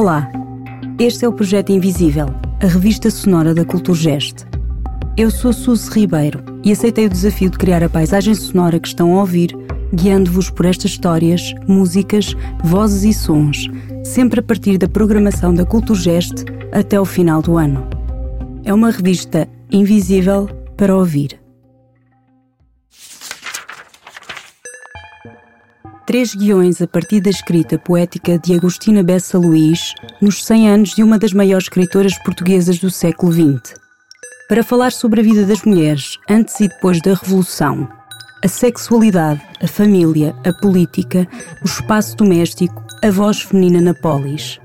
Olá, este é o Projeto Invisível, a revista sonora da Culturgest. Eu sou Suzy Ribeiro e aceitei o desafio de criar a paisagem sonora que estão a ouvir, guiando-vos por estas histórias, músicas, vozes e sons, sempre a partir da programação da Culturgest até o final do ano. É uma revista invisível para ouvir. Três guiões a partir da escrita poética de Agostina Bessa Luís nos 100 anos de uma das maiores escritoras portuguesas do século XX. Para falar sobre a vida das mulheres antes e depois da Revolução, a sexualidade, a família, a política, o espaço doméstico, a voz feminina na polis.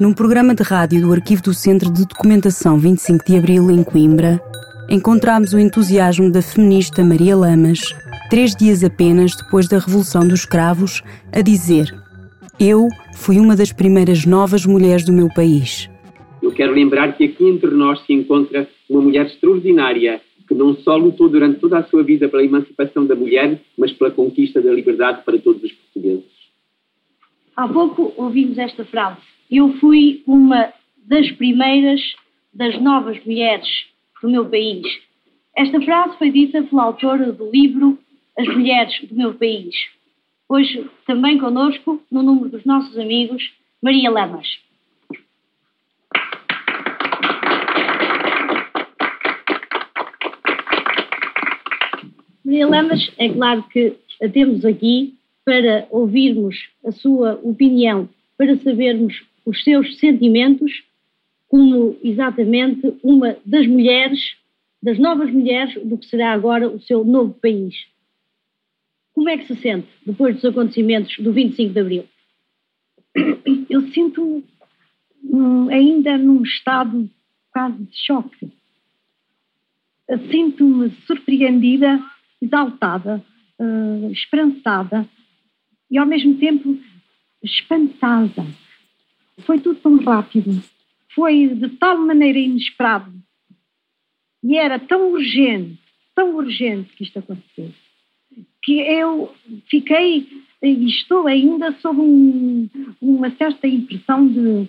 Num programa de rádio do Arquivo do Centro de Documentação 25 de Abril, em Coimbra, encontramos o entusiasmo da feminista Maria Lamas três dias apenas depois da Revolução dos Cravos, a dizer: Eu fui uma das primeiras novas mulheres do meu país. Eu quero lembrar que aqui entre nós se encontra uma mulher extraordinária que não só lutou durante toda a sua vida pela emancipação da mulher, mas pela conquista da liberdade para todos os portugueses. Há pouco ouvimos esta frase. Eu fui uma das primeiras das novas mulheres do meu país. Esta frase foi dita pela autora do livro as mulheres do meu país. Hoje, também conosco, no número dos nossos amigos, Maria Lamas. Maria Lamas, é claro que a temos aqui para ouvirmos a sua opinião, para sabermos os seus sentimentos, como exatamente uma das mulheres, das novas mulheres do que será agora o seu novo país. Como é que se sente depois dos acontecimentos do 25 de Abril? Eu sinto ainda num estado quase de choque. Sinto-me surpreendida, exaltada, uh, esperançada e ao mesmo tempo espantada. Foi tudo tão rápido, foi de tal maneira inesperado e era tão urgente, tão urgente que isto acontecesse que eu fiquei e estou ainda sob um, uma certa impressão de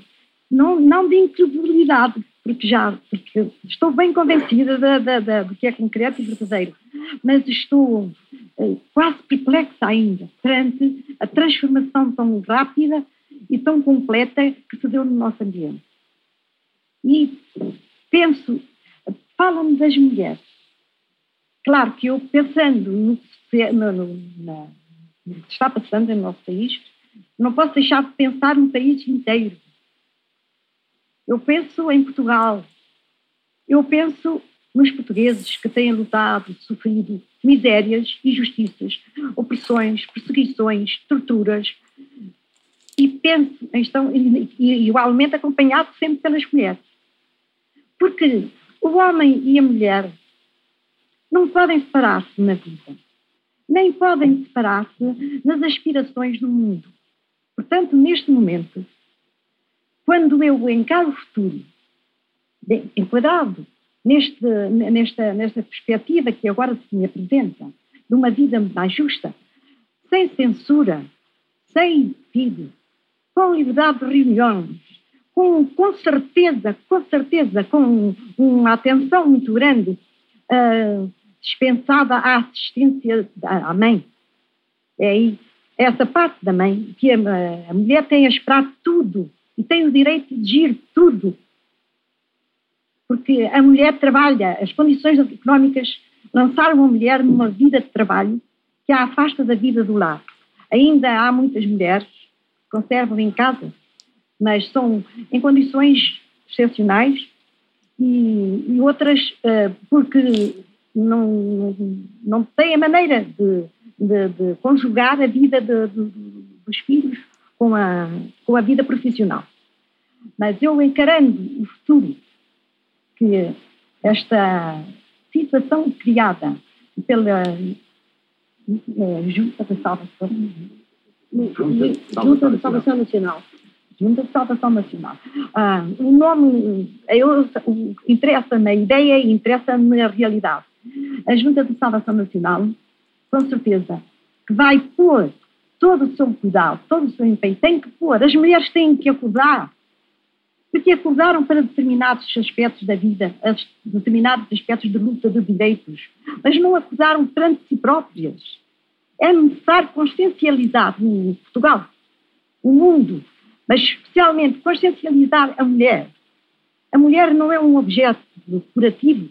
não, não de incredulidade, porque já porque estou bem convencida de, de, de, de que é concreto e verdadeiro, mas estou eh, quase perplexa ainda perante a transformação tão rápida e tão completa que se deu no nosso ambiente. E penso, fala-me das mulheres. Claro que eu, pensando no no, no, na, que está passando no nosso país, não posso deixar de pensar no país inteiro. Eu penso em Portugal. Eu penso nos portugueses que têm lutado, sofrido misérias, injustiças, opressões, perseguições, torturas. E penso, então, e, e igualmente acompanhado sempre pelas mulheres. Porque o homem e a mulher não podem separar-se na vida nem podem separar-se nas aspirações do mundo. Portanto, neste momento, quando eu encaro o futuro, enquadrado neste, nesta, nesta perspectiva que agora se me apresenta, de uma vida mais justa, sem censura, sem impedido, com liberdade de reuniões, com, com certeza, com certeza, com uma atenção muito grande uh, dispensada a assistência à mãe. É aí, essa parte da mãe, que a, a mulher tem a esperar tudo e tem o direito de exigir tudo. Porque a mulher trabalha, as condições económicas lançaram a mulher numa vida de trabalho que a afasta da vida do lar. Ainda há muitas mulheres que conservam em casa, mas são em condições excepcionais e, e outras uh, porque não, não tem a maneira de, de, de conjugar a vida de, dos filhos com a, com a vida profissional. Mas eu encarando o futuro, que esta situação criada pela é, Junta de Salvação, Junta de Salvação Nacional, Junta de Salvação Nacional. Ah, o nome, eu, interessa-me a ideia e interessa-me a realidade. A Junta de Salvação Nacional, com certeza, que vai pôr todo o seu cuidado, todo o seu empenho. Tem que pôr. As mulheres têm que acordar. Porque acordaram para determinados aspectos da vida, determinados aspectos de luta de direitos, mas não acordaram perante si próprias. É necessário consciencializar o Portugal, o mundo, mas especialmente consciencializar a mulher. A mulher não é um objeto decorativo,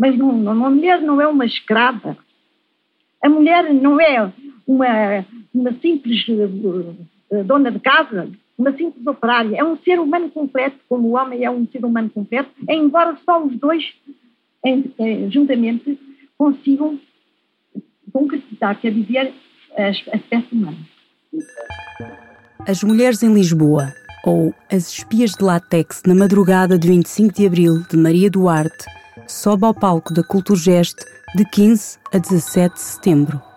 mas não, não, a mulher não é uma escrava. A mulher não é uma, uma simples uh, dona de casa, uma simples operária. É um ser humano completo, como o homem é um ser humano completo, embora só os dois, em, juntamente, consigam concretizar, quer dizer, a, a espécie humana. As Mulheres em Lisboa, ou As Espias de Látex, na madrugada de 25 de abril, de Maria Duarte, sobe ao palco da Culturgest de 15 a 17 de setembro.